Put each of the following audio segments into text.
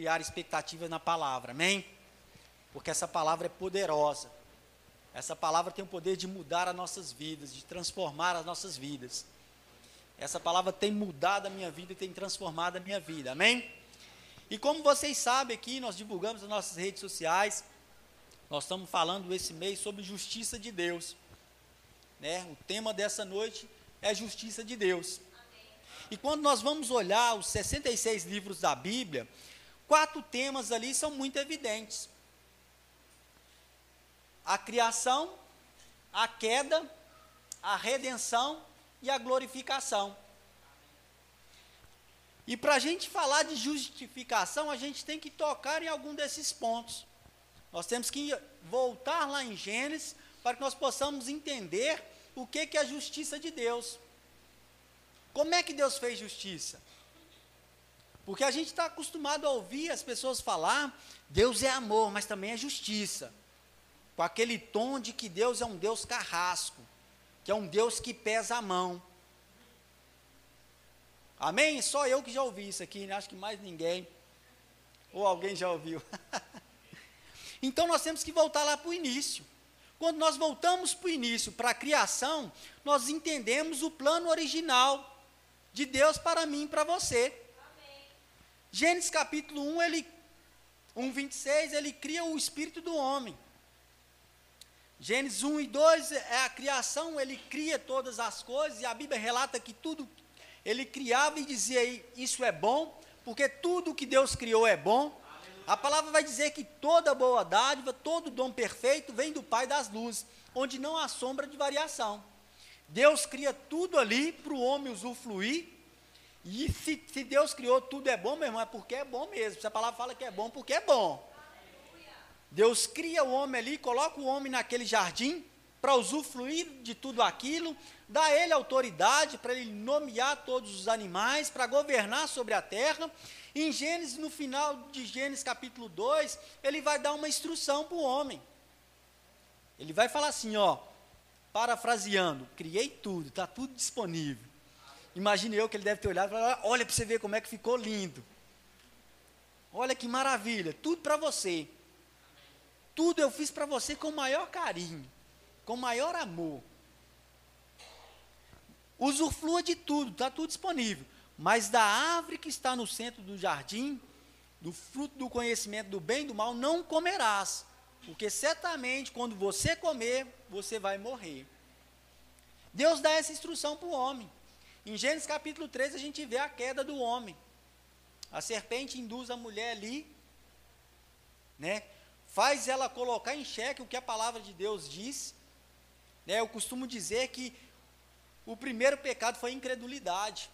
criar expectativa na palavra, amém? Porque essa palavra é poderosa. Essa palavra tem o poder de mudar as nossas vidas, de transformar as nossas vidas. Essa palavra tem mudado a minha vida e tem transformado a minha vida, amém? E como vocês sabem aqui, nós divulgamos nas nossas redes sociais, nós estamos falando esse mês sobre justiça de Deus. Né? O tema dessa noite é justiça de Deus. E quando nós vamos olhar os 66 livros da Bíblia, quatro temas ali são muito evidentes: a criação, a queda, a redenção e a glorificação. E para a gente falar de justificação, a gente tem que tocar em algum desses pontos. Nós temos que voltar lá em Gênesis para que nós possamos entender o que, que é a justiça de Deus. Como é que Deus fez justiça? Porque a gente está acostumado a ouvir as pessoas falar, Deus é amor, mas também é justiça. Com aquele tom de que Deus é um Deus carrasco, que é um Deus que pesa a mão. Amém? Só eu que já ouvi isso aqui, né? acho que mais ninguém. Ou alguém já ouviu. então nós temos que voltar lá para o início. Quando nós voltamos para o início, para a criação, nós entendemos o plano original de Deus para mim e para você. Gênesis capítulo 1, ele, 1, 26, ele cria o espírito do homem. Gênesis 1 e 2 é a criação, ele cria todas as coisas, e a Bíblia relata que tudo ele criava e dizia isso é bom, porque tudo que Deus criou é bom. A palavra vai dizer que toda boa dádiva, todo dom perfeito vem do Pai das luzes, onde não há sombra de variação. Deus cria tudo ali para o homem usufruir. E se, se, Deus criou tudo é bom, meu irmão, é porque é bom mesmo. Se a palavra fala que é bom, porque é bom. Deus cria o homem ali, coloca o homem naquele jardim para usufruir de tudo aquilo, dá a ele autoridade para ele nomear todos os animais, para governar sobre a terra. Em Gênesis, no final de Gênesis capítulo 2, ele vai dar uma instrução para o homem. Ele vai falar assim, ó, parafraseando, criei tudo, está tudo disponível. Imagine eu que ele deve ter olhado e falado, olha para você ver como é que ficou lindo. Olha que maravilha, tudo para você. Tudo eu fiz para você com o maior carinho, com o maior amor. Usufrua de tudo, está tudo disponível. Mas da árvore que está no centro do jardim, do fruto do conhecimento do bem e do mal, não comerás. Porque certamente, quando você comer, você vai morrer. Deus dá essa instrução para o homem. Em Gênesis capítulo 3, a gente vê a queda do homem. A serpente induz a mulher ali, né? faz ela colocar em xeque o que a palavra de Deus diz. Né? Eu costumo dizer que o primeiro pecado foi a incredulidade.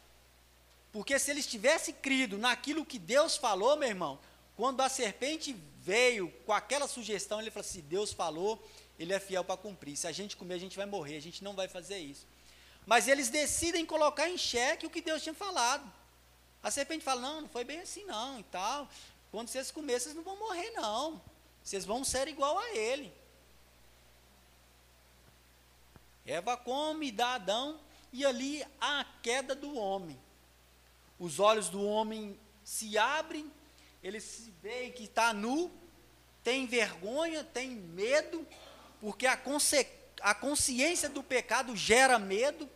Porque se eles tivessem crido naquilo que Deus falou, meu irmão, quando a serpente veio com aquela sugestão, ele falou assim: Deus falou, ele é fiel para cumprir. Se a gente comer, a gente vai morrer, a gente não vai fazer isso. Mas eles decidem colocar em xeque o que Deus tinha falado. A serpente fala: Não, não foi bem assim, não, e tal. Quando vocês comerem, vocês não vão morrer, não. Vocês vão ser igual a ele. Eva come, dá Adão, e ali há a queda do homem. Os olhos do homem se abrem, ele se vê que está nu, tem vergonha, tem medo, porque a, consciência do pecado gera medo.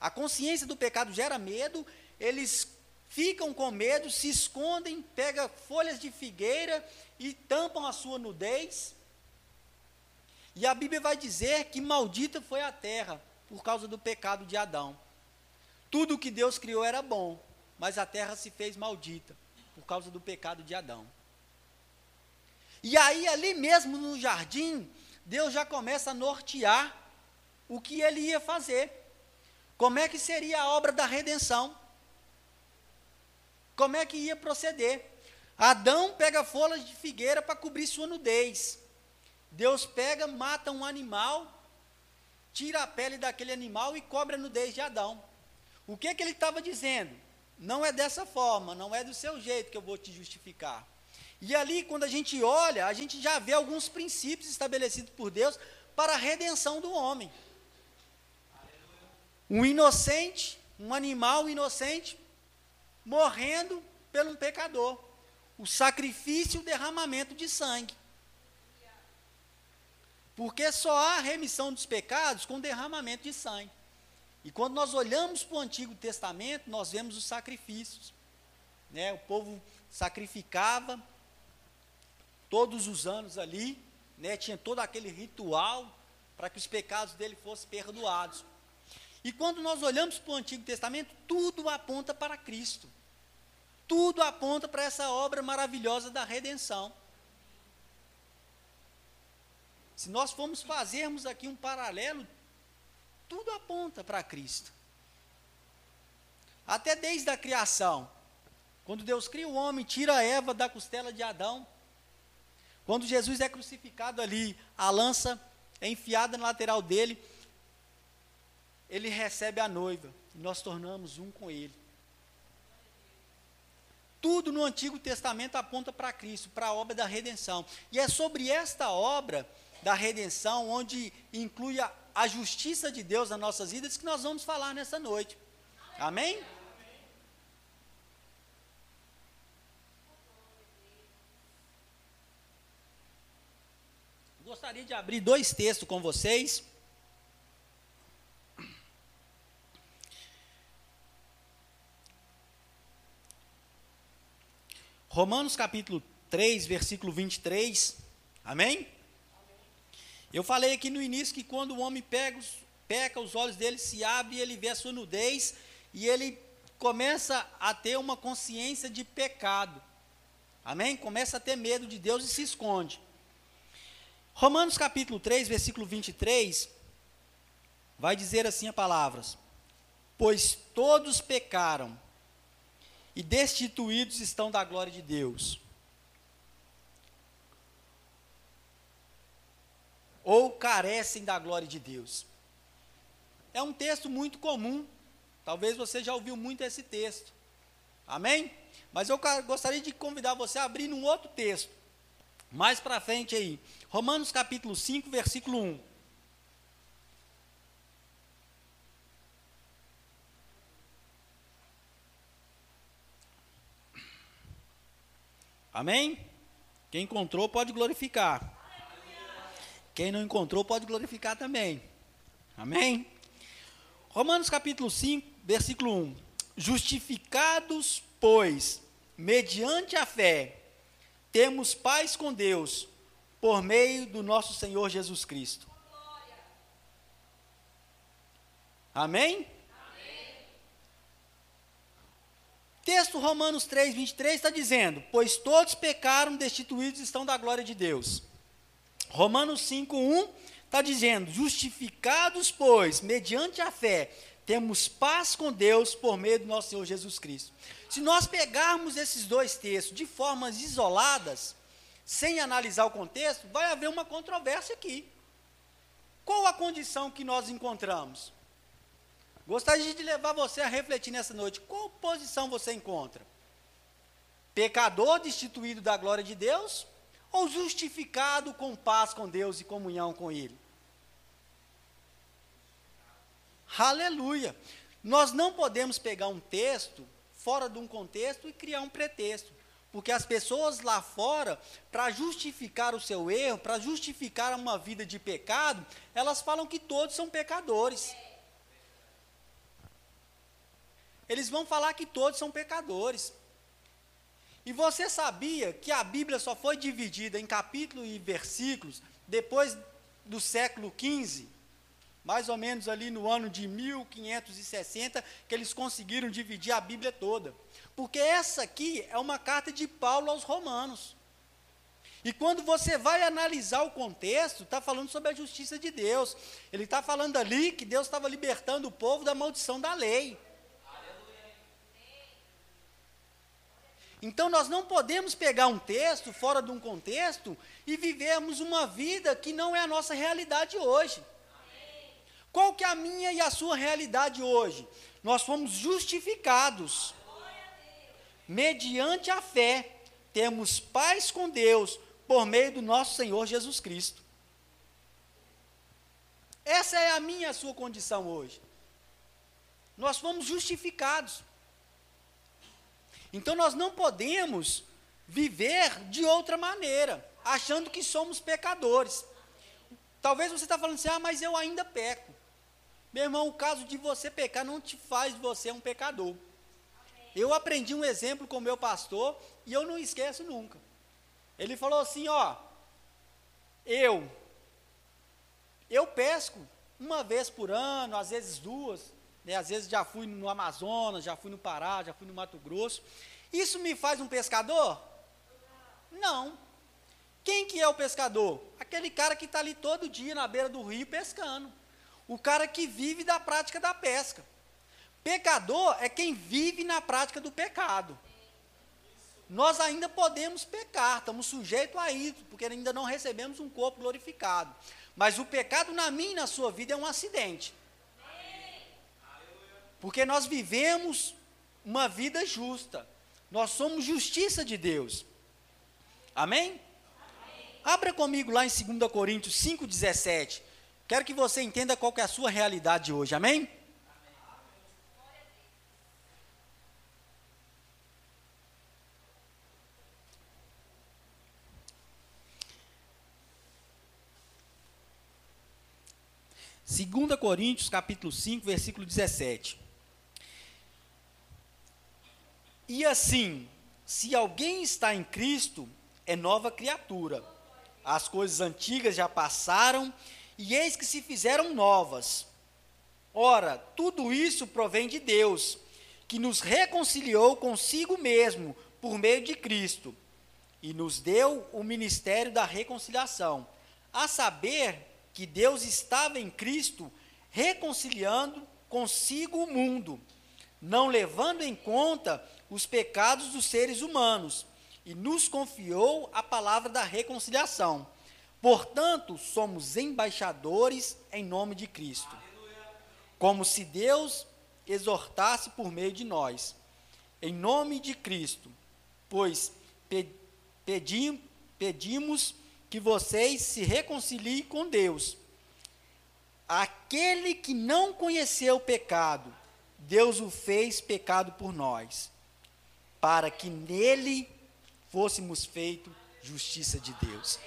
A consciência do pecado gera medo, eles ficam com medo, se escondem, pegam folhas de figueira e tampam a sua nudez. E a Bíblia vai dizer que maldita foi a terra por causa do pecado de Adão. Tudo que Deus criou era bom, mas a terra se fez maldita por causa do pecado de Adão. E aí, ali mesmo no jardim, Deus já começa a nortear o que ele ia fazer. Como é que seria a obra da redenção? Como é que ia proceder? Adão pega folhas de figueira para cobrir sua nudez. Deus pega, mata um animal, tira a pele daquele animal e cobre a nudez de Adão. O que, que ele estava dizendo? Não é dessa forma, não é do seu jeito que eu vou te justificar. E ali, quando a gente olha, a gente já vê alguns princípios estabelecidos por Deus para a redenção do homem. Um inocente, um animal inocente, morrendo pelo um pecador. O sacrifício e o derramamento de sangue. Porque só há remissão dos pecados com derramamento de sangue. E quando nós olhamos para o Antigo Testamento, nós vemos os sacrifícios. Né? O povo sacrificava todos os anos ali, né? tinha todo aquele ritual para que os pecados dele fossem perdoados. E quando nós olhamos para o Antigo Testamento, tudo aponta para Cristo. Tudo aponta para essa obra maravilhosa da redenção. Se nós formos fazermos aqui um paralelo, tudo aponta para Cristo. Até desde a criação. Quando Deus cria o homem, tira Eva da costela de Adão. Quando Jesus é crucificado ali, a lança é enfiada na lateral dele, ele recebe a noiva, e nós tornamos um com ele. Tudo no Antigo Testamento aponta para Cristo, para a obra da redenção. E é sobre esta obra da redenção, onde inclui a, a justiça de Deus nas nossas vidas, que nós vamos falar nessa noite. Amém? Gostaria de abrir dois textos com vocês. Romanos capítulo 3, versículo 23. Amém? Eu falei aqui no início que quando o homem pega peca, os olhos dele se abrem e ele vê a sua nudez e ele começa a ter uma consciência de pecado. Amém? Começa a ter medo de Deus e se esconde. Romanos capítulo 3, versículo 23, vai dizer assim a palavras: Pois todos pecaram e destituídos estão da glória de Deus ou carecem da glória de Deus. É um texto muito comum, talvez você já ouviu muito esse texto, amém? Mas eu gostaria de convidar você a abrir num outro texto, mais para frente aí, Romanos capítulo 5, versículo 1. Amém? Quem encontrou pode glorificar. Quem não encontrou pode glorificar também. Amém? Romanos capítulo 5, versículo 1. Justificados, pois, mediante a fé, temos paz com Deus, por meio do nosso Senhor Jesus Cristo. Amém? Texto Romanos 3, 23 está dizendo: Pois todos pecaram, destituídos estão da glória de Deus. Romanos 5:1 está dizendo: justificados, pois, mediante a fé, temos paz com Deus por meio do nosso Senhor Jesus Cristo. Se nós pegarmos esses dois textos de formas isoladas, sem analisar o contexto, vai haver uma controvérsia aqui. Qual a condição que nós encontramos? Gostaria de levar você a refletir nessa noite. Qual posição você encontra? Pecador destituído da glória de Deus ou justificado com paz com Deus e comunhão com Ele? Aleluia! Nós não podemos pegar um texto fora de um contexto e criar um pretexto. Porque as pessoas lá fora, para justificar o seu erro, para justificar uma vida de pecado, elas falam que todos são pecadores. Eles vão falar que todos são pecadores. E você sabia que a Bíblia só foi dividida em capítulos e versículos depois do século XV? Mais ou menos ali no ano de 1560, que eles conseguiram dividir a Bíblia toda. Porque essa aqui é uma carta de Paulo aos Romanos. E quando você vai analisar o contexto, está falando sobre a justiça de Deus. Ele está falando ali que Deus estava libertando o povo da maldição da lei. Então nós não podemos pegar um texto fora de um contexto e vivermos uma vida que não é a nossa realidade hoje. Qual que é a minha e a sua realidade hoje? Nós fomos justificados. Mediante a fé, temos paz com Deus por meio do nosso Senhor Jesus Cristo. Essa é a minha e a sua condição hoje. Nós fomos justificados. Então nós não podemos viver de outra maneira, achando que somos pecadores. Talvez você está falando assim, ah, mas eu ainda peco. Meu irmão, o caso de você pecar não te faz você um pecador. Eu aprendi um exemplo com o meu pastor e eu não esqueço nunca. Ele falou assim, ó, eu, eu pesco uma vez por ano, às vezes duas, né, às vezes já fui no Amazonas, já fui no Pará, já fui no Mato Grosso. Isso me faz um pescador? Não. Quem que é o pescador? Aquele cara que está ali todo dia na beira do rio pescando. O cara que vive da prática da pesca. Pecador é quem vive na prática do pecado. Nós ainda podemos pecar, estamos sujeitos a isso, porque ainda não recebemos um corpo glorificado. Mas o pecado na minha e na sua vida é um acidente. Porque nós vivemos uma vida justa. Nós somos justiça de Deus. Amém? Abra comigo lá em 2 Coríntios 5,17. Quero que você entenda qual que é a sua realidade hoje. Amém? Segunda Coríntios, capítulo 5, versículo 17. E assim, se alguém está em Cristo, é nova criatura. As coisas antigas já passaram e eis que se fizeram novas. Ora, tudo isso provém de Deus, que nos reconciliou consigo mesmo por meio de Cristo e nos deu o ministério da reconciliação, a saber que Deus estava em Cristo reconciliando consigo o mundo, não levando em conta os pecados dos seres humanos e nos confiou a palavra da reconciliação. Portanto, somos embaixadores em nome de Cristo. Como se Deus exortasse por meio de nós. Em nome de Cristo. Pois pedim, pedimos que vocês se reconciliem com Deus. Aquele que não conheceu o pecado, Deus o fez pecado por nós, para que nele fôssemos feito justiça de Deus.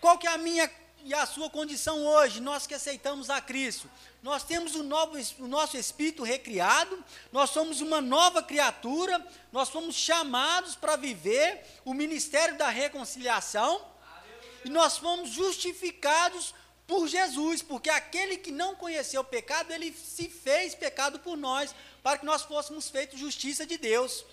Qual que é a minha e a sua condição hoje, nós que aceitamos a Cristo? Nós temos o, novo, o nosso espírito recriado, nós somos uma nova criatura, nós somos chamados para viver o ministério da reconciliação, e nós fomos justificados por Jesus, porque aquele que não conheceu o pecado, ele se fez pecado por nós, para que nós fôssemos feitos justiça de Deus.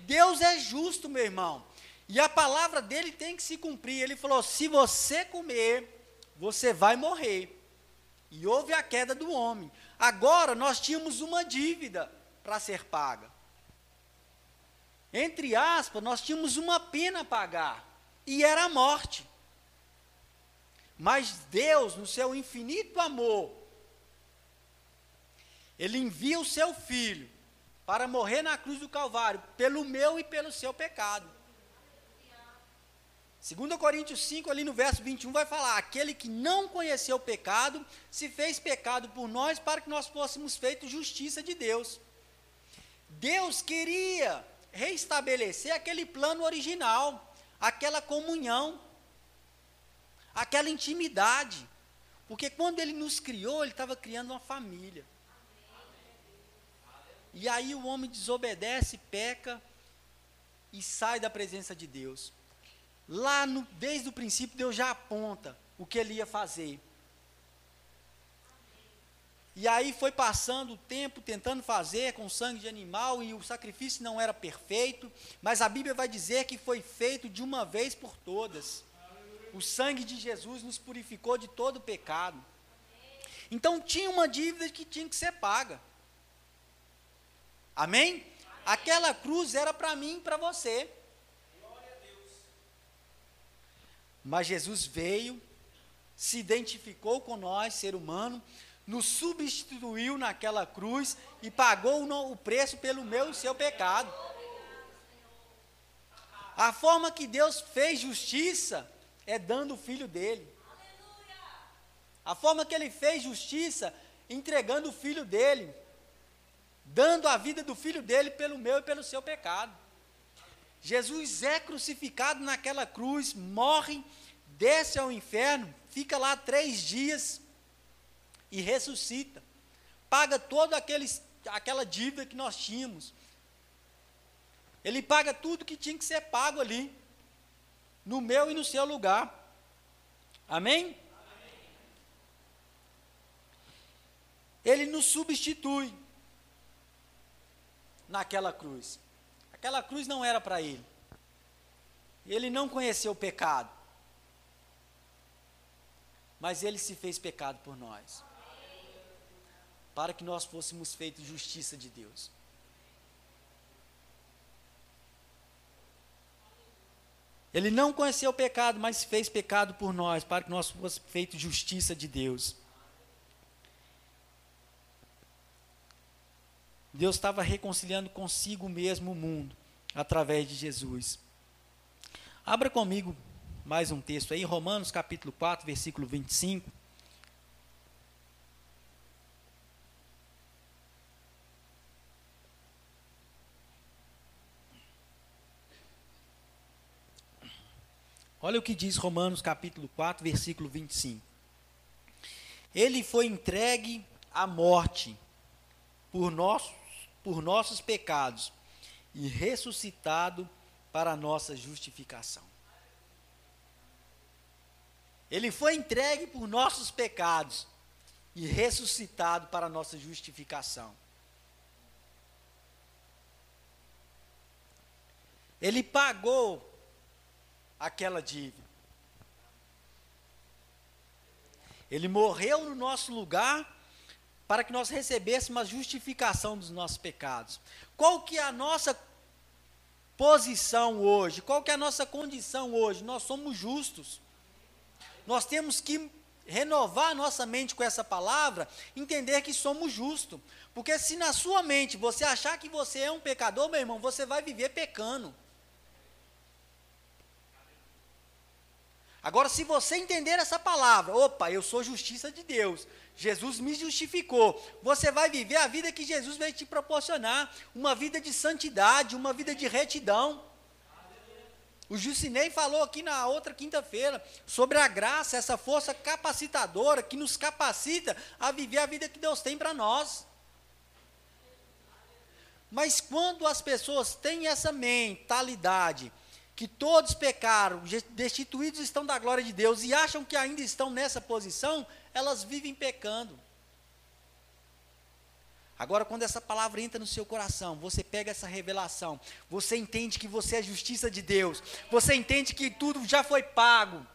Deus é justo, meu irmão. E a palavra dele tem que se cumprir. Ele falou: se você comer, você vai morrer. E houve a queda do homem. Agora nós tínhamos uma dívida para ser paga. Entre aspas, nós tínhamos uma pena a pagar. E era a morte. Mas Deus, no seu infinito amor, Ele envia o seu filho para morrer na cruz do Calvário, pelo meu e pelo seu pecado. 2 Coríntios 5, ali no verso 21, vai falar: Aquele que não conheceu o pecado, se fez pecado por nós, para que nós fôssemos feitos justiça de Deus. Deus queria reestabelecer aquele plano original, aquela comunhão, aquela intimidade. Porque quando Ele nos criou, Ele estava criando uma família. E aí o homem desobedece, peca e sai da presença de Deus. Lá no, desde o princípio Deus já aponta o que ele ia fazer. E aí foi passando o tempo tentando fazer com sangue de animal e o sacrifício não era perfeito, mas a Bíblia vai dizer que foi feito de uma vez por todas. O sangue de Jesus nos purificou de todo pecado. Então tinha uma dívida que tinha que ser paga. Amém? Aquela cruz era para mim e para você. Mas Jesus veio, se identificou com nós, ser humano, nos substituiu naquela cruz e pagou o preço pelo meu e seu pecado. A forma que Deus fez justiça é dando o filho dele. A forma que ele fez justiça entregando o filho dele. dando a vida do filho dele pelo meu e pelo seu pecado. Jesus é crucificado naquela cruz, morre, desce ao inferno, fica lá três dias e ressuscita. Paga toda aquela dívida que nós tínhamos. Ele paga tudo que tinha que ser pago ali, no meu e no seu lugar. Amém? Ele nos substitui naquela cruz. Aquela cruz não era para ele. Ele não conheceu o pecado. Mas ele se fez pecado por nós. Para que nós fôssemos feitos justiça de Deus. Ele não conheceu o pecado, mas fez pecado por nós, para que nós fôssemos feitos justiça de Deus. Deus estava reconciliando consigo mesmo o mundo através de Jesus. Abra comigo mais um texto aí, Romanos capítulo 4, versículo 25. Olha o que diz Romanos capítulo 4, versículo 25. Ele foi entregue à morte por nossos por nossos pecados e ressuscitado para nossa justificação. Ele foi entregue por nossos pecados e ressuscitado para nossa justificação. Ele pagou aquela dívida. Ele morreu no nosso lugar para que nós recebêssemos a justificação dos nossos pecados. Qual que é a nossa posição hoje? Qual que é a nossa condição hoje? Nós somos justos. Nós temos que renovar nossa mente com essa palavra, entender que somos justos. Porque se na sua mente você achar que você é um pecador, meu irmão, você vai viver pecando. Agora, se você entender essa palavra, opa, eu sou justiça de Deus, Jesus me justificou, você vai viver a vida que Jesus veio te proporcionar, uma vida de santidade, uma vida de retidão. O Jucinei falou aqui na outra quinta-feira sobre a graça, essa força capacitadora que nos capacita a viver a vida que Deus tem para nós. Mas quando as pessoas têm essa mentalidade que todos pecaram, destituídos estão da glória de Deus e acham que ainda estão nessa posição, elas vivem pecando. Agora, quando essa palavra entra no seu coração, você pega essa revelação, você entende que você é justiça de Deus, você entende que tudo já foi pago,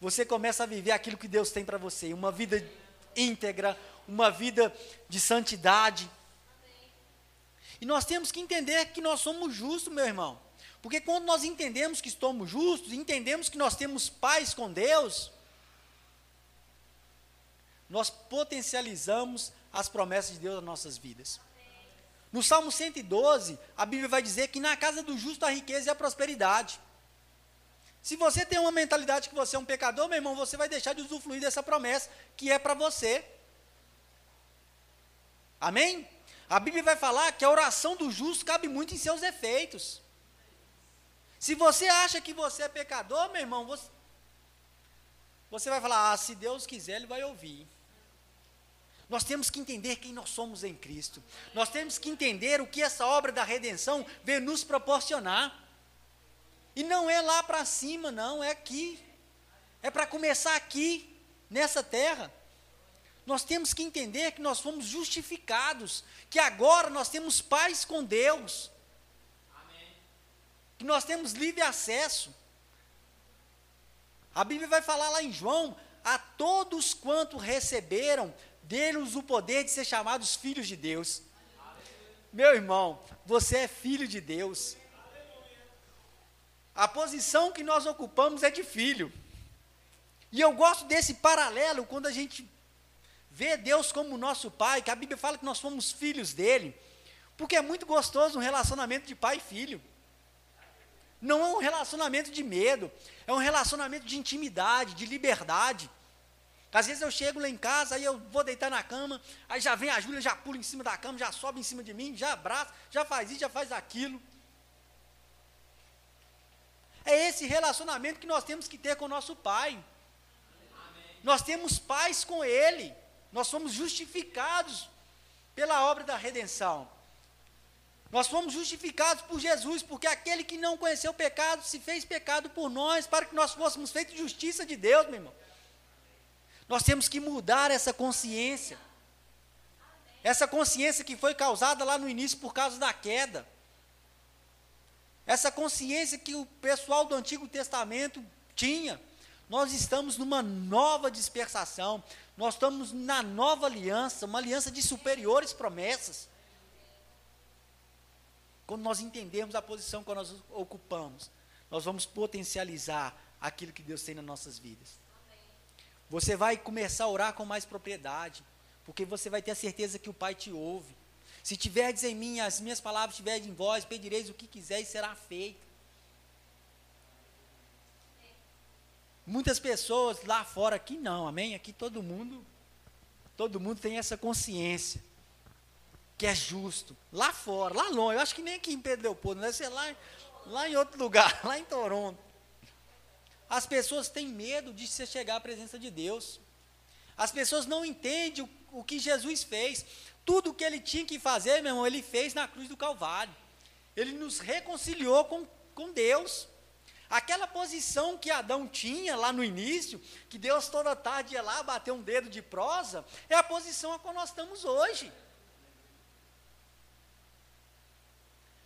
você começa a viver aquilo que Deus tem para você, uma vida íntegra, uma vida de santidade. E nós temos que entender que nós somos justos, meu irmão. Porque quando nós entendemos que somos justos, entendemos que nós temos paz com Deus, nós potencializamos as promessas de Deus nas nossas vidas. No Salmo 112, a Bíblia vai dizer que na casa do justo a riqueza e a prosperidade. Se você tem uma mentalidade que você é um pecador, meu irmão, você vai deixar de usufruir dessa promessa que é para você. Amém? A Bíblia vai falar que a oração do justo cabe muito em seus efeitos. Se você acha que você é pecador, meu irmão, você, você vai falar: ah, se Deus quiser, Ele vai ouvir. Nós temos que entender quem nós somos em Cristo. Nós temos que entender o que essa obra da redenção veio nos proporcionar. E não é lá para cima, não, é aqui. É para começar aqui, nessa terra. Nós temos que entender que nós fomos justificados, que agora nós temos paz com Deus que nós temos livre acesso. A Bíblia vai falar lá em João: a todos quanto receberam, deram-nos o poder de ser chamados filhos de Deus. Meu irmão, você é filho de Deus. A posição que nós ocupamos é de filho. E eu gosto desse paralelo quando a gente vê Deus como nosso pai, que a Bíblia fala que nós somos filhos dele, porque é muito gostoso um relacionamento de pai e filho. Não é um relacionamento de medo, é um relacionamento de intimidade, de liberdade. Às vezes eu chego lá em casa, aí eu vou deitar na cama, aí já vem a Júlia, já pula em cima da cama, já sobe em cima de mim, já abraça, já faz isso, já faz aquilo. É esse relacionamento que nós temos que ter com o nosso Pai. Amém. Nós temos paz com Ele. Nós somos justificados pela obra da redenção. Nós fomos justificados por Jesus, porque aquele que não conheceu o pecado se fez pecado por nós, para que nós fôssemos feitos justiça de Deus, meu irmão. Nós temos que mudar essa consciência. Essa consciência que foi causada lá no início por causa da queda. Essa consciência que o pessoal do Antigo Testamento tinha. Nós estamos numa nova dispersação. Nós estamos na nova aliança, uma aliança de superiores promessas. Quando nós entendermos a posição que nós ocupamos, nós vamos potencializar aquilo que Deus tem nas nossas vidas. Você vai começar a orar com mais propriedade, porque você vai ter a certeza que o Pai te ouve. Se tiverdes em mim, as minhas palavras estiverem em vós, pedireis o que quiser e será feito. Muitas pessoas lá fora, aqui não, amém? Aqui todo mundo, todo mundo tem essa consciência que é justo. Lá fora, lá longe, eu acho que nem aqui em Pedro Leopoldo, deve ser lá, lá em outro lugar, lá em Toronto. As pessoas têm medo de se chegar à presença de Deus. As pessoas não entendem o, o que Jesus fez. Tudo o que ele tinha que fazer, meu irmão, ele fez na cruz do Calvário. Ele nos reconciliou com, com Deus. Aquela posição que Adão tinha lá no início, que Deus toda tarde ia lá bater um dedo de prosa, é a posição a qual nós estamos hoje.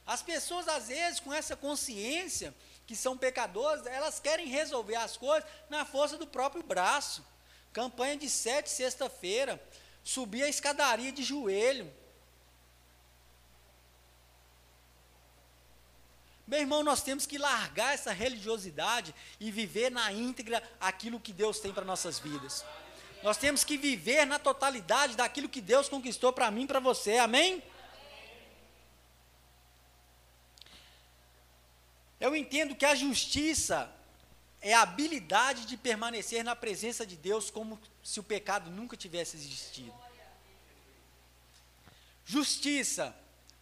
As pessoas, às vezes, com essa consciência, que são pecadores, elas querem resolver as coisas na força do próprio braço. Campanha de sete, sexta-feira, subir a escadaria de joelho. Meu irmão, nós temos que largar essa religiosidade e viver na íntegra aquilo que Deus tem para nossas vidas. Nós temos que viver na totalidade daquilo que Deus conquistou para mim e para você. Amém? Eu entendo que a justiça é a habilidade de permanecer na presença de Deus como se o pecado nunca tivesse existido. Justiça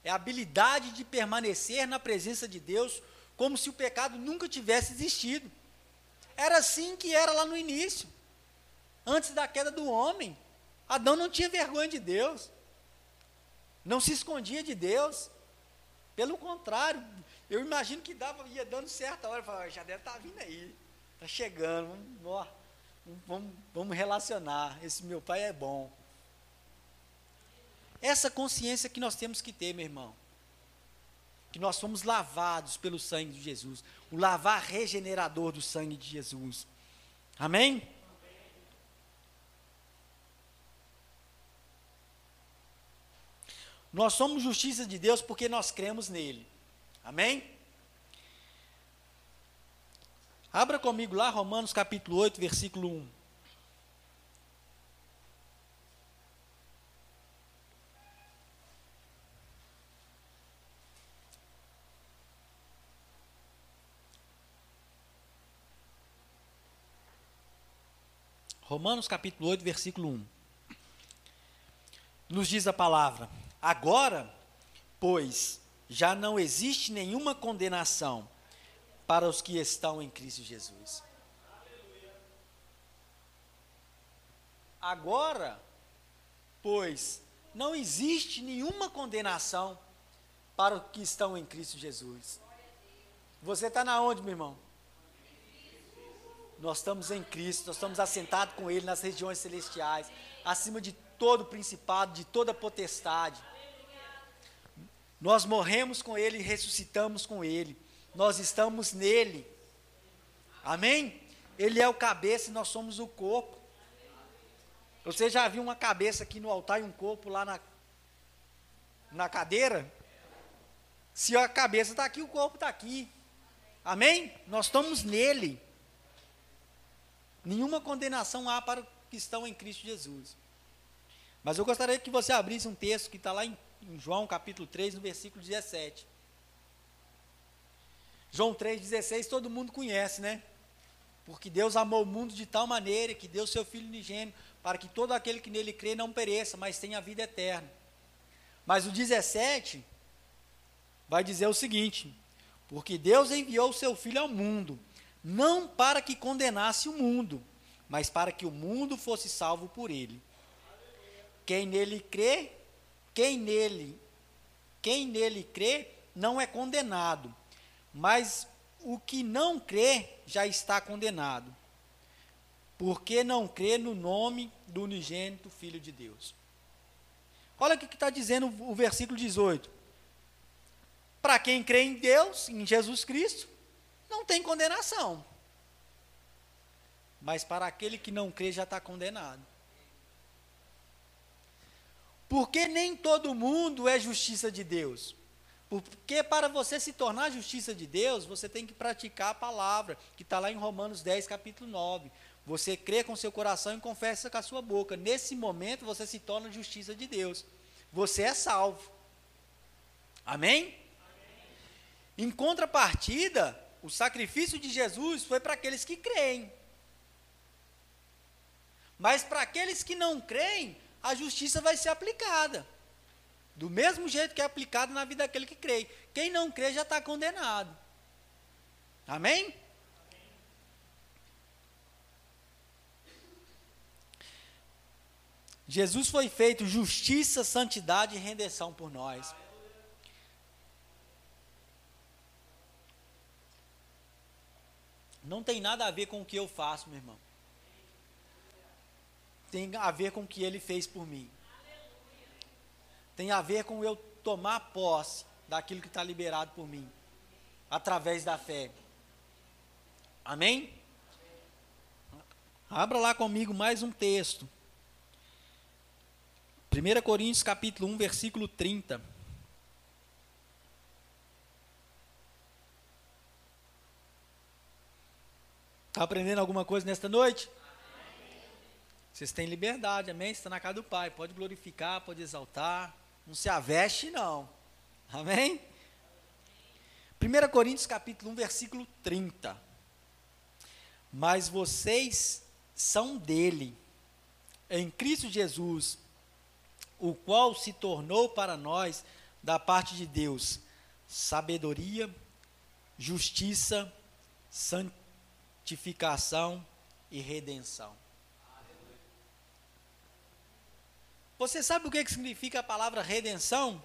é a habilidade de permanecer na presença de Deus como se o pecado nunca tivesse existido. Era assim que era lá no início. Antes da queda do homem, Adão não tinha vergonha de Deus. Não se escondia de Deus. Pelo contrário, eu imagino que dava, ia dando certa hora, falava, já deve estar tá vindo aí, está chegando, vamos, vamos, vamos relacionar, esse meu pai é bom. Essa consciência que nós temos que ter, meu irmão, que nós somos lavados pelo sangue de Jesus, o lavar regenerador do sangue de Jesus. Amém? Nós somos justiça de Deus porque nós cremos nele. Amém? Abra comigo lá, Romanos capítulo 8, versículo 1. Romanos capítulo 8, versículo 1. Nos diz a palavra: Agora, pois, já não existe nenhuma condenação para os que estão em Cristo Jesus. Agora, pois, não existe nenhuma condenação para os que estão em Cristo Jesus. Você está na onde, meu irmão? Nós estamos em Cristo, nós estamos assentados com Ele nas regiões celestiais, acima de todo principado, de toda potestade. Nós morremos com Ele e ressuscitamos com Ele. Nós estamos nele. Amém? Ele é o cabeça e nós somos o corpo. Você já viu uma cabeça aqui no altar e um corpo lá na, na cadeira? Se a cabeça está aqui, o corpo está aqui. Amém? Nós estamos nele. Nenhuma condenação há para os que estão em Cristo Jesus. Mas eu gostaria que você abrisse um texto que está lá em em João capítulo 3, no versículo 17. João 3,16 todo mundo conhece, né? Porque Deus amou o mundo de tal maneira que deu seu Filho unigênito para que todo aquele que nele crê não pereça, mas tenha vida eterna. Mas o 17 vai dizer o seguinte: Porque Deus enviou o seu Filho ao mundo, não para que condenasse o mundo, mas para que o mundo fosse salvo por ele. Quem nele crê, quem nele, quem nele crê, não é condenado, mas o que não crê já está condenado, porque não crê no nome do unigênito Filho de Deus. Olha o que está dizendo o versículo 18. Para quem crê em Deus, em Jesus Cristo, não tem condenação. Mas para aquele que não crê já está condenado. Porque nem todo mundo é justiça de Deus. Porque para você se tornar justiça de Deus, você tem que praticar a palavra, que está lá em Romanos 10, capítulo 9. Você crê com seu coração e confessa com a sua boca. Nesse momento você se torna justiça de Deus. Você é salvo. Amém? Amém? Em contrapartida, o sacrifício de Jesus foi para aqueles que creem. Mas para aqueles que não creem, a justiça vai ser aplicada. Do mesmo jeito que é aplicado na vida daquele que crê. Quem não crê já está condenado. Amém? Jesus foi feito justiça, santidade e redenção por nós. Não tem nada a ver com o que eu faço, meu irmão. Tem a ver com o que ele fez por mim tem a ver com eu tomar posse daquilo que está liberado por mim, através da fé. Amém? Abra lá comigo mais um texto. 1 Coríntios capítulo 1, versículo 30. Está aprendendo alguma coisa nesta noite? Vocês têm liberdade, amém? Está na casa do Pai. Pode glorificar, pode exaltar. Não se aveste, não. Amém? 1 Coríntios capítulo 1, versículo 30. Mas vocês são dele, em Cristo Jesus, o qual se tornou para nós, da parte de Deus, sabedoria, justiça, santificação e redenção. Você sabe o que, que significa a palavra redenção?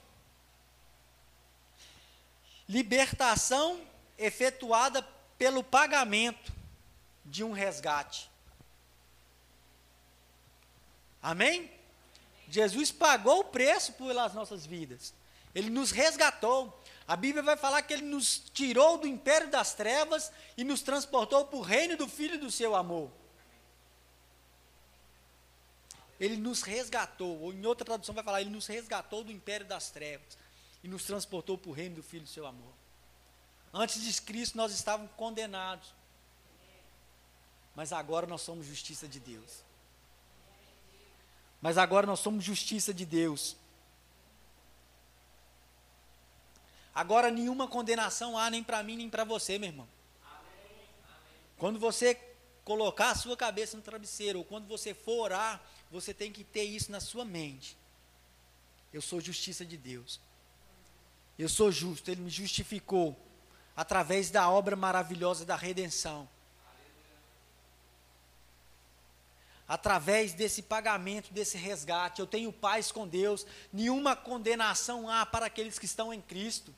Libertação efetuada pelo pagamento de um resgate. Amém? Jesus pagou o preço pelas nossas vidas. Ele nos resgatou. A Bíblia vai falar que ele nos tirou do império das trevas e nos transportou para o reino do Filho do seu amor. Ele nos resgatou, ou em outra tradução vai falar, ele nos resgatou do império das trevas e nos transportou para o reino do Filho do seu amor. Antes de Cristo nós estávamos condenados, mas agora nós somos justiça de Deus. Mas agora nós somos justiça de Deus. Agora nenhuma condenação há nem para mim nem para você, meu irmão. Quando você colocar a sua cabeça no travesseiro, ou quando você for orar, você tem que ter isso na sua mente. Eu sou justiça de Deus. Eu sou justo, Ele me justificou através da obra maravilhosa da redenção. Através desse pagamento, desse resgate, eu tenho paz com Deus, nenhuma condenação há para aqueles que estão em Cristo.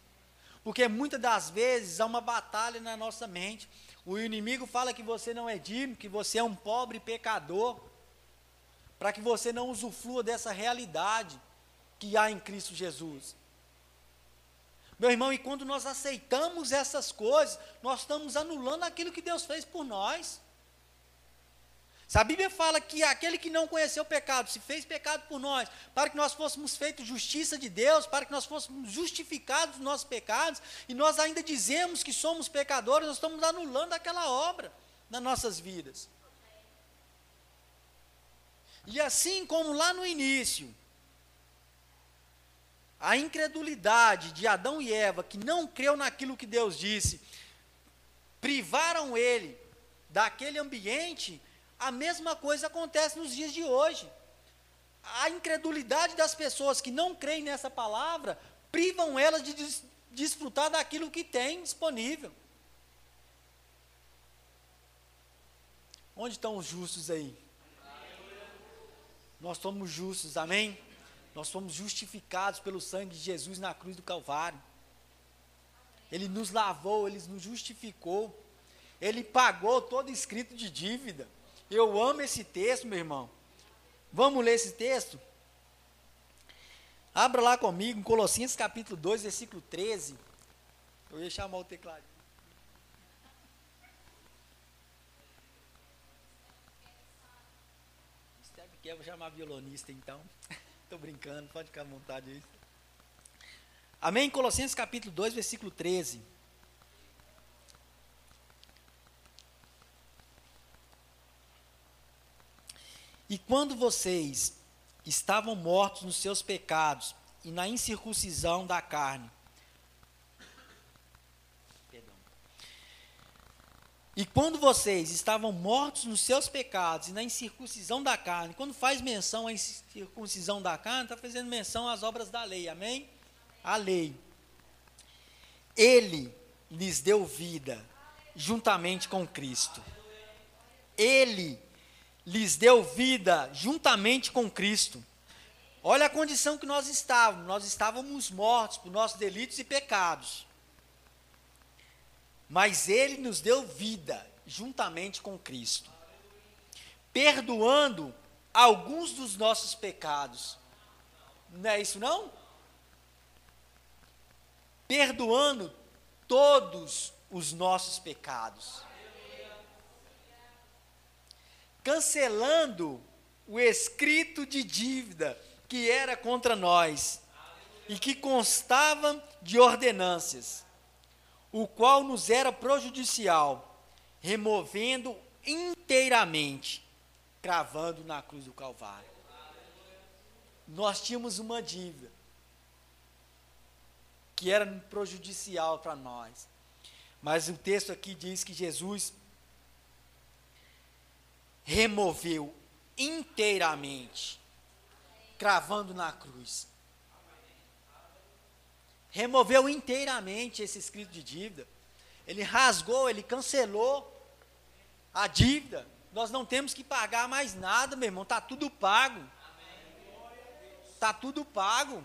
Porque muitas das vezes há uma batalha na nossa mente. O inimigo fala que você não é digno, que você é um pobre pecador para que você não usufrua dessa realidade que há em Cristo Jesus. Meu irmão, e quando nós aceitamos essas coisas, nós estamos anulando aquilo que Deus fez por nós. Se a Bíblia fala que aquele que não conheceu o pecado se fez pecado por nós, para que nós fôssemos feitos justiça de Deus, para que nós fôssemos justificados dos nossos pecados, e nós ainda dizemos que somos pecadores, nós estamos anulando aquela obra nas nossas vidas. E assim como lá no início, a incredulidade de Adão e Eva, que não creu naquilo que Deus disse, privaram ele daquele ambiente, a mesma coisa acontece nos dias de hoje. A incredulidade das pessoas que não creem nessa palavra privam elas de des desfrutar daquilo que tem disponível. Onde estão os justos aí? Nós somos justos, amém? Nós somos justificados pelo sangue de Jesus na cruz do Calvário. Ele nos lavou, ele nos justificou. Ele pagou todo escrito de dívida. Eu amo esse texto, meu irmão. Vamos ler esse texto? Abra lá comigo, em Colossenses capítulo 2, versículo 13. Eu ia chamar o teclado. Quer, vou chamar violonista então. Estou brincando, pode ficar à vontade aí. Amém? Colossenses capítulo 2, versículo 13. E quando vocês estavam mortos nos seus pecados e na incircuncisão da carne, E quando vocês estavam mortos nos seus pecados e na incircuncisão da carne, quando faz menção à incircuncisão da carne, está fazendo menção às obras da lei, amém? A lei. Ele lhes deu vida juntamente com Cristo. Ele lhes deu vida juntamente com Cristo. Olha a condição que nós estávamos. Nós estávamos mortos por nossos delitos e pecados. Mas Ele nos deu vida juntamente com Cristo, perdoando alguns dos nossos pecados. Não é isso não? Perdoando todos os nossos pecados cancelando o escrito de dívida que era contra nós e que constava de ordenâncias, o qual nos era prejudicial, removendo inteiramente, cravando na cruz do Calvário. Nós tínhamos uma dívida que era prejudicial para nós. Mas o texto aqui diz que Jesus removeu inteiramente, cravando na cruz. Removeu inteiramente esse escrito de dívida. Ele rasgou, ele cancelou a dívida. Nós não temos que pagar mais nada, meu irmão. Está tudo pago. Está tudo pago.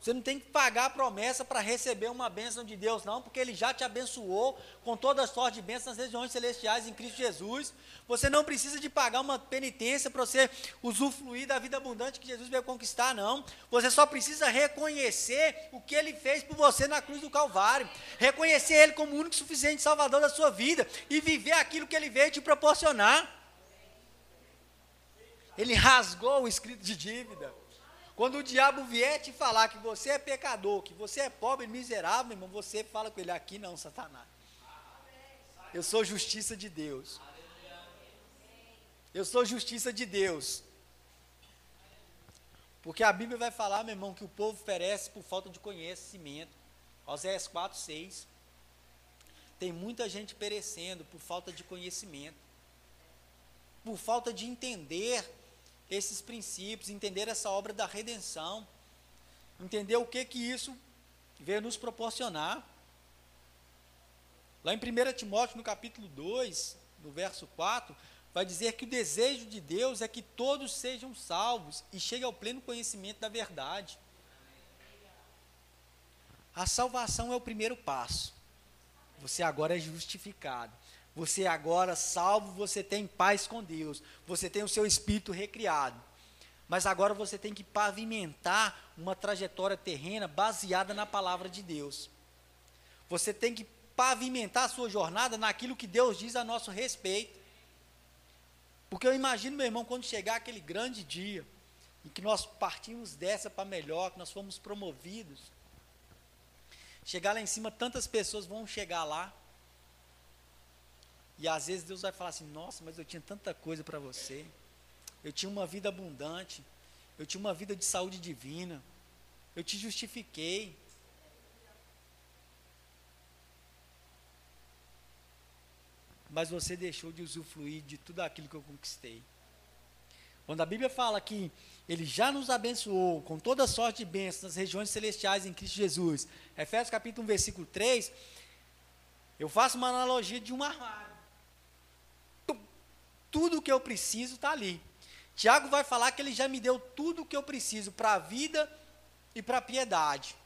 Você não tem que pagar a promessa para receber uma bênção de Deus, não, porque Ele já te abençoou com toda a sorte de bênçãos nas regiões celestiais em Cristo Jesus. Você não precisa de pagar uma penitência para você usufruir da vida abundante que Jesus veio conquistar, não. Você só precisa reconhecer o que Ele fez por você na cruz do Calvário. Reconhecer Ele como o único suficiente Salvador da sua vida e viver aquilo que Ele veio te proporcionar. Ele rasgou o escrito de dívida. Quando o diabo vier te falar que você é pecador, que você é pobre, miserável, irmão, você fala com ele aqui, não, Satanás. Eu sou justiça de Deus. Eu sou justiça de Deus. Porque a Bíblia vai falar, meu irmão, que o povo perece por falta de conhecimento. Oséias 4, 6. Tem muita gente perecendo por falta de conhecimento. Por falta de entender esses princípios, entender essa obra da redenção, entender o que que isso veio nos proporcionar. Lá em 1 Timóteo, no capítulo 2, no verso 4, vai dizer que o desejo de Deus é que todos sejam salvos e cheguem ao pleno conhecimento da verdade. A salvação é o primeiro passo. Você agora é justificado. Você agora salvo, você tem paz com Deus, você tem o seu espírito recriado. Mas agora você tem que pavimentar uma trajetória terrena baseada na palavra de Deus. Você tem que pavimentar a sua jornada naquilo que Deus diz a nosso respeito. Porque eu imagino, meu irmão, quando chegar aquele grande dia, em que nós partimos dessa para melhor, que nós fomos promovidos, chegar lá em cima, tantas pessoas vão chegar lá, e às vezes Deus vai falar assim: Nossa, mas eu tinha tanta coisa para você. Eu tinha uma vida abundante. Eu tinha uma vida de saúde divina. Eu te justifiquei. mas você deixou de usufruir de tudo aquilo que eu conquistei. Quando a Bíblia fala que ele já nos abençoou com toda sorte de bênçãos nas regiões celestiais em Cristo Jesus, Efésios capítulo 1, versículo 3, eu faço uma analogia de um armário. Tudo o que eu preciso está ali. Tiago vai falar que ele já me deu tudo o que eu preciso para a vida e para a piedade.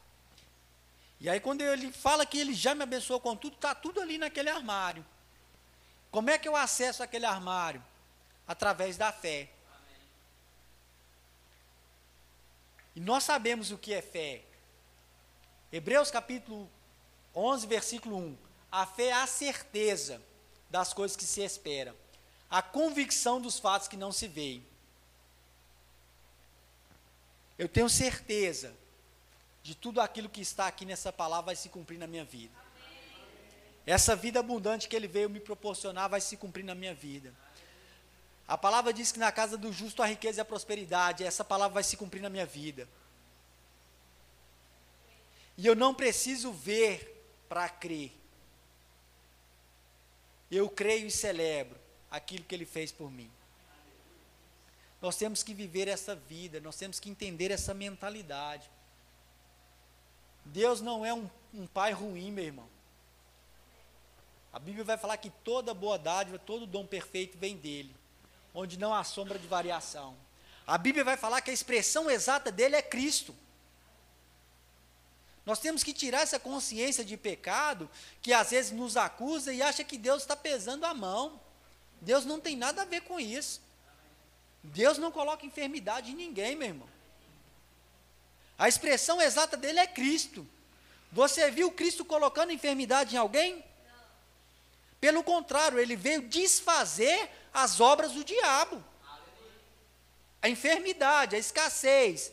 E aí, quando ele fala que ele já me abençoou com tudo, está tudo ali naquele armário. Como é que eu acesso aquele armário? Através da fé. E nós sabemos o que é fé. Hebreus capítulo 11, versículo 1. A fé é a certeza das coisas que se esperam, a convicção dos fatos que não se veem. Eu tenho certeza de tudo aquilo que está aqui nessa palavra vai se cumprir na minha vida. Essa vida abundante que Ele veio me proporcionar vai se cumprir na minha vida. A palavra diz que na casa do justo a riqueza e a prosperidade. Essa palavra vai se cumprir na minha vida. E eu não preciso ver para crer. Eu creio e celebro aquilo que Ele fez por mim. Nós temos que viver essa vida, nós temos que entender essa mentalidade. Deus não é um, um pai ruim, meu irmão. A Bíblia vai falar que toda boa dádiva, todo dom perfeito vem dele, onde não há sombra de variação. A Bíblia vai falar que a expressão exata dele é Cristo. Nós temos que tirar essa consciência de pecado que às vezes nos acusa e acha que Deus está pesando a mão. Deus não tem nada a ver com isso. Deus não coloca enfermidade em ninguém, meu irmão. A expressão exata dele é Cristo. Você viu Cristo colocando enfermidade em alguém? Pelo contrário, ele veio desfazer as obras do diabo. A enfermidade, a escassez,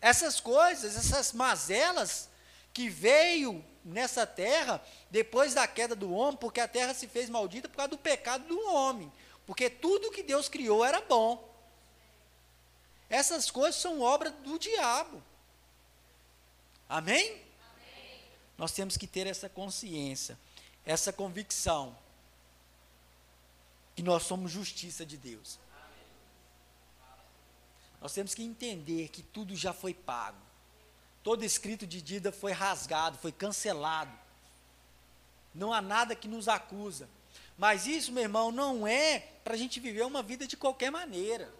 essas coisas, essas mazelas que veio nessa terra depois da queda do homem, porque a terra se fez maldita por causa do pecado do homem. Porque tudo que Deus criou era bom. Essas coisas são obra do diabo. Amém? Amém? Nós temos que ter essa consciência, essa convicção que nós somos justiça de Deus. Nós temos que entender que tudo já foi pago. Todo escrito de dívida foi rasgado, foi cancelado. Não há nada que nos acusa. Mas isso, meu irmão, não é para a gente viver uma vida de qualquer maneira.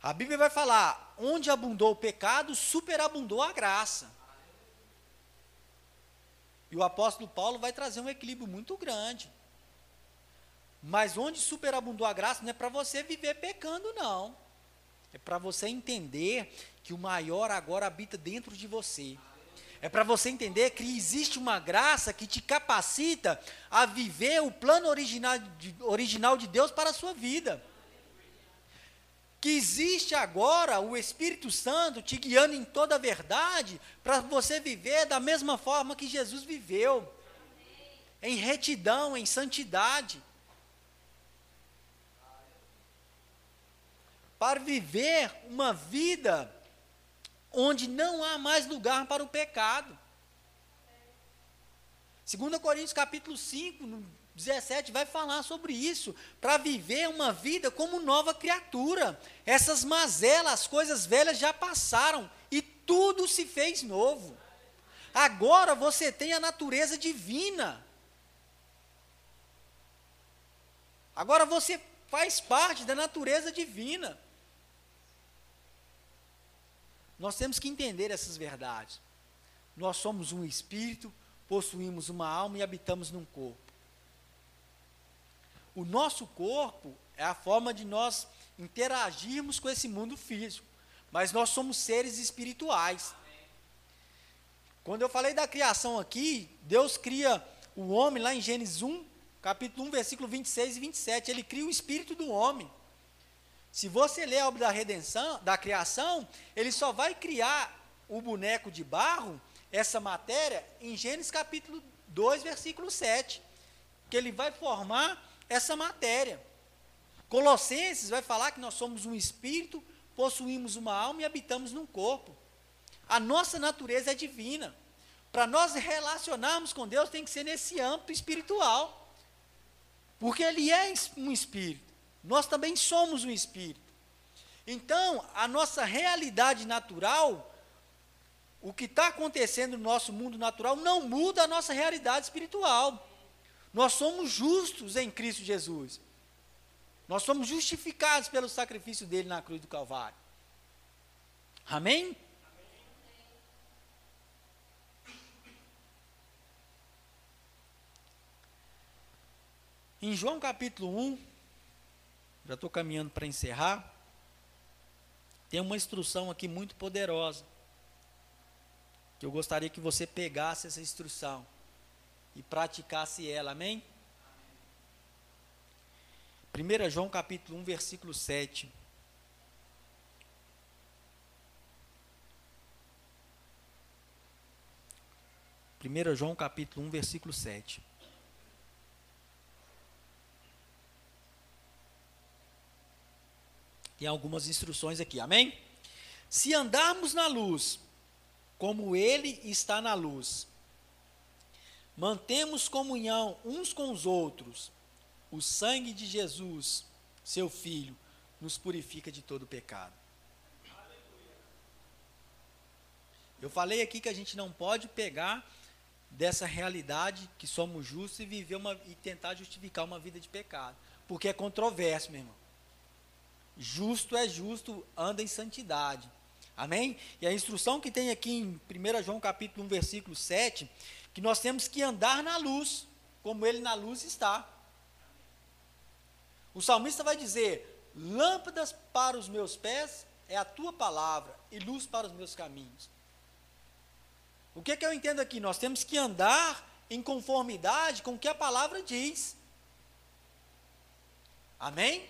A Bíblia vai falar: onde abundou o pecado, superabundou a graça. E o apóstolo Paulo vai trazer um equilíbrio muito grande. Mas onde superabundou a graça não é para você viver pecando, não. É para você entender que o maior agora habita dentro de você. É para você entender que existe uma graça que te capacita a viver o plano original de, original de Deus para a sua vida que existe agora o Espírito Santo te guiando em toda a verdade, para você viver da mesma forma que Jesus viveu, em retidão, em santidade. Para viver uma vida onde não há mais lugar para o pecado. 2 Coríntios capítulo 5, 17 vai falar sobre isso, para viver uma vida como nova criatura. Essas mazelas, as coisas velhas já passaram e tudo se fez novo. Agora você tem a natureza divina. Agora você faz parte da natureza divina. Nós temos que entender essas verdades. Nós somos um espírito, possuímos uma alma e habitamos num corpo. O nosso corpo é a forma de nós interagirmos com esse mundo físico, mas nós somos seres espirituais. Quando eu falei da criação aqui, Deus cria o homem lá em Gênesis 1, capítulo 1, versículo 26 e 27, ele cria o espírito do homem. Se você ler a obra da redenção, da criação, ele só vai criar o boneco de barro, essa matéria, em Gênesis capítulo 2, versículo 7, que ele vai formar essa matéria. Colossenses vai falar que nós somos um espírito, possuímos uma alma e habitamos num corpo. A nossa natureza é divina. Para nós relacionarmos com Deus, tem que ser nesse âmbito espiritual. Porque Ele é um espírito. Nós também somos um espírito. Então, a nossa realidade natural, o que está acontecendo no nosso mundo natural, não muda a nossa realidade espiritual. Nós somos justos em Cristo Jesus. Nós somos justificados pelo sacrifício dele na cruz do Calvário. Amém? Em João capítulo 1, já estou caminhando para encerrar, tem uma instrução aqui muito poderosa. Que eu gostaria que você pegasse essa instrução e praticasse ela, amém? 1 João capítulo 1, versículo 7. Primeira João capítulo 1, versículo 7. Tem algumas instruções aqui, amém? Se andarmos na luz, como Ele está na luz, mantemos comunhão uns com os outros, o sangue de Jesus, seu Filho, nos purifica de todo pecado. Eu falei aqui que a gente não pode pegar dessa realidade que somos justos e viver uma e tentar justificar uma vida de pecado, porque é controverso, meu irmão. Justo é justo, anda em santidade. Amém? E a instrução que tem aqui em 1 João capítulo 1, versículo 7, que nós temos que andar na luz, como ele na luz está. O salmista vai dizer: Lâmpadas para os meus pés é a tua palavra e luz para os meus caminhos. O que, é que eu entendo aqui? Nós temos que andar em conformidade com o que a palavra diz. Amém?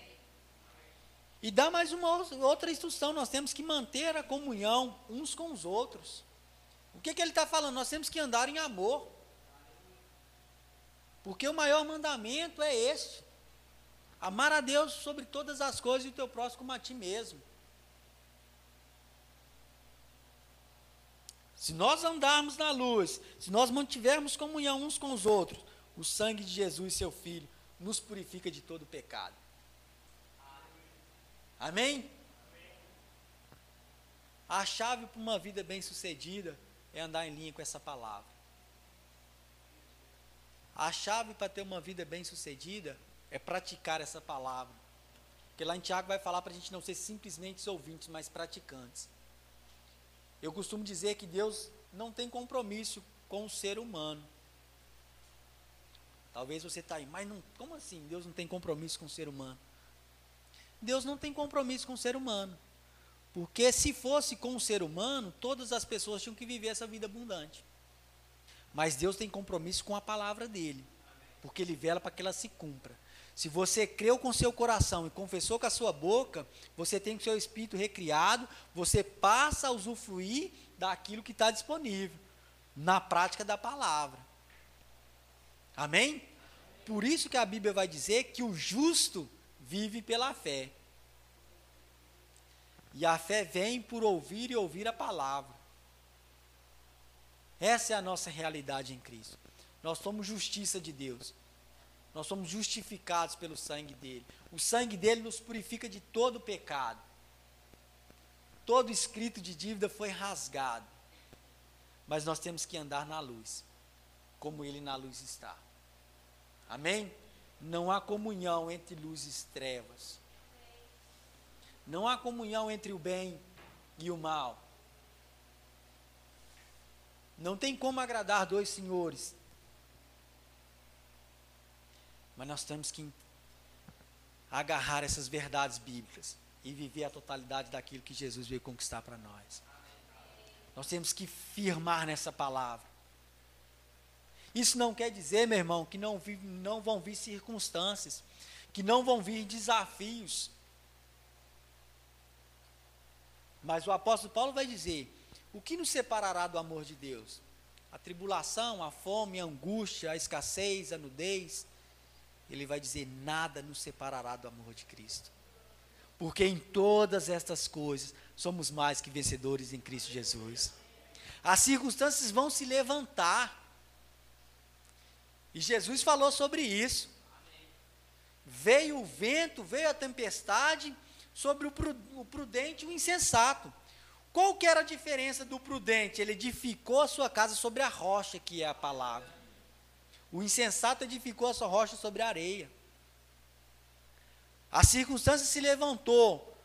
E dá mais uma outra instrução: nós temos que manter a comunhão uns com os outros. O que, que ele está falando? Nós temos que andar em amor. Porque o maior mandamento é este: amar a Deus sobre todas as coisas e o teu próximo como a ti mesmo. Se nós andarmos na luz, se nós mantivermos comunhão uns com os outros, o sangue de Jesus, seu Filho, nos purifica de todo pecado. Amém? A chave para uma vida bem-sucedida é andar em linha com essa palavra. A chave para ter uma vida bem-sucedida é praticar essa palavra. Porque lá em Tiago vai falar para a gente não ser simplesmente ouvintes, mas praticantes. Eu costumo dizer que Deus não tem compromisso com o ser humano. Talvez você está aí, mas não, como assim? Deus não tem compromisso com o ser humano? Deus não tem compromisso com o ser humano. Porque se fosse com o ser humano, todas as pessoas tinham que viver essa vida abundante. Mas Deus tem compromisso com a palavra dele, porque ele vela para que ela se cumpra. Se você creu com seu coração e confessou com a sua boca, você tem o seu espírito recriado, você passa a usufruir daquilo que está disponível, na prática da palavra. Amém? Por isso que a Bíblia vai dizer que o justo vive pela fé. E a fé vem por ouvir e ouvir a palavra. Essa é a nossa realidade em Cristo. Nós somos justiça de Deus. Nós somos justificados pelo sangue dele. O sangue dele nos purifica de todo pecado. Todo escrito de dívida foi rasgado. Mas nós temos que andar na luz, como ele na luz está. Amém? Não há comunhão entre luz e trevas. Não há comunhão entre o bem e o mal. Não tem como agradar dois senhores. Mas nós temos que agarrar essas verdades bíblicas e viver a totalidade daquilo que Jesus veio conquistar para nós. Nós temos que firmar nessa palavra. Isso não quer dizer, meu irmão, que não, vi, não vão vir circunstâncias, que não vão vir desafios. Mas o apóstolo Paulo vai dizer: o que nos separará do amor de Deus? A tribulação, a fome, a angústia, a escassez, a nudez, ele vai dizer: nada nos separará do amor de Cristo. Porque em todas estas coisas somos mais que vencedores em Cristo Jesus. As circunstâncias vão se levantar. E Jesus falou sobre isso. Veio o vento, veio a tempestade sobre o prudente e o insensato. Qual que era a diferença do prudente? Ele edificou a sua casa sobre a rocha, que é a palavra. O insensato edificou a sua rocha sobre a areia. A circunstância se levantou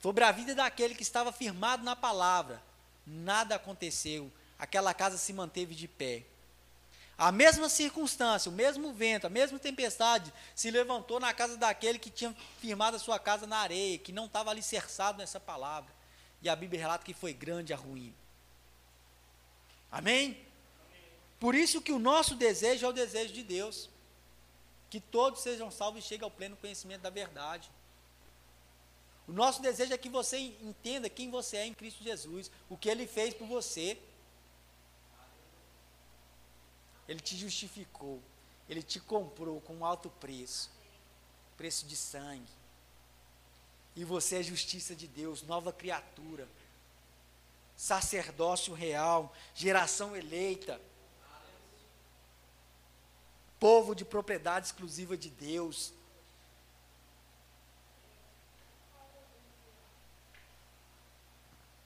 sobre a vida daquele que estava firmado na palavra. Nada aconteceu. Aquela casa se manteve de pé. A mesma circunstância, o mesmo vento, a mesma tempestade se levantou na casa daquele que tinha firmado a sua casa na areia, que não estava alicerçado nessa palavra. E a Bíblia relata que foi grande a ruína. Amém? Por isso que o nosso desejo é o desejo de Deus. Que todos sejam salvos e cheguem ao pleno conhecimento da verdade. O nosso desejo é que você entenda quem você é em Cristo Jesus, o que Ele fez por você. Ele te justificou, Ele te comprou com um alto preço preço de sangue. E você é justiça de Deus, nova criatura, sacerdócio real, geração eleita, povo de propriedade exclusiva de Deus.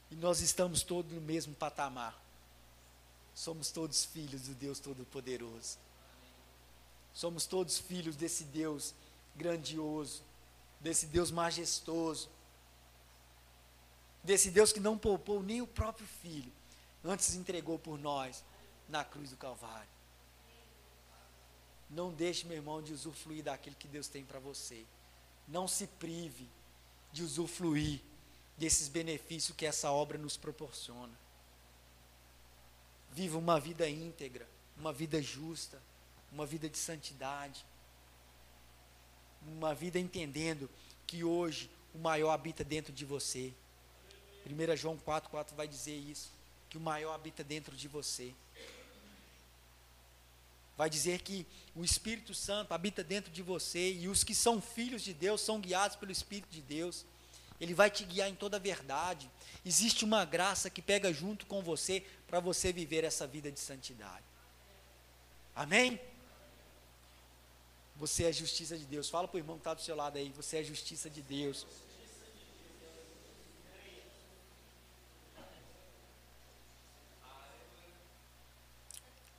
E nós estamos todos no mesmo patamar. Somos todos filhos do Deus Todo-Poderoso. Somos todos filhos desse Deus grandioso desse Deus majestoso, desse Deus que não poupou nem o próprio filho, antes entregou por nós na cruz do Calvário. Não deixe, meu irmão, de usufruir daquilo que Deus tem para você. Não se prive de usufruir desses benefícios que essa obra nos proporciona. Viva uma vida íntegra, uma vida justa, uma vida de santidade uma vida entendendo que hoje o maior habita dentro de você. 1 João 4,4 4 vai dizer isso, que o maior habita dentro de você. Vai dizer que o Espírito Santo habita dentro de você e os que são filhos de Deus são guiados pelo Espírito de Deus. Ele vai te guiar em toda a verdade. Existe uma graça que pega junto com você para você viver essa vida de santidade. Amém? Você é justiça de Deus. Fala para o irmão que está do seu lado aí. Você é justiça de Deus.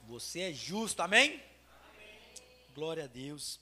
Você é justo, amém? amém? Glória a Deus.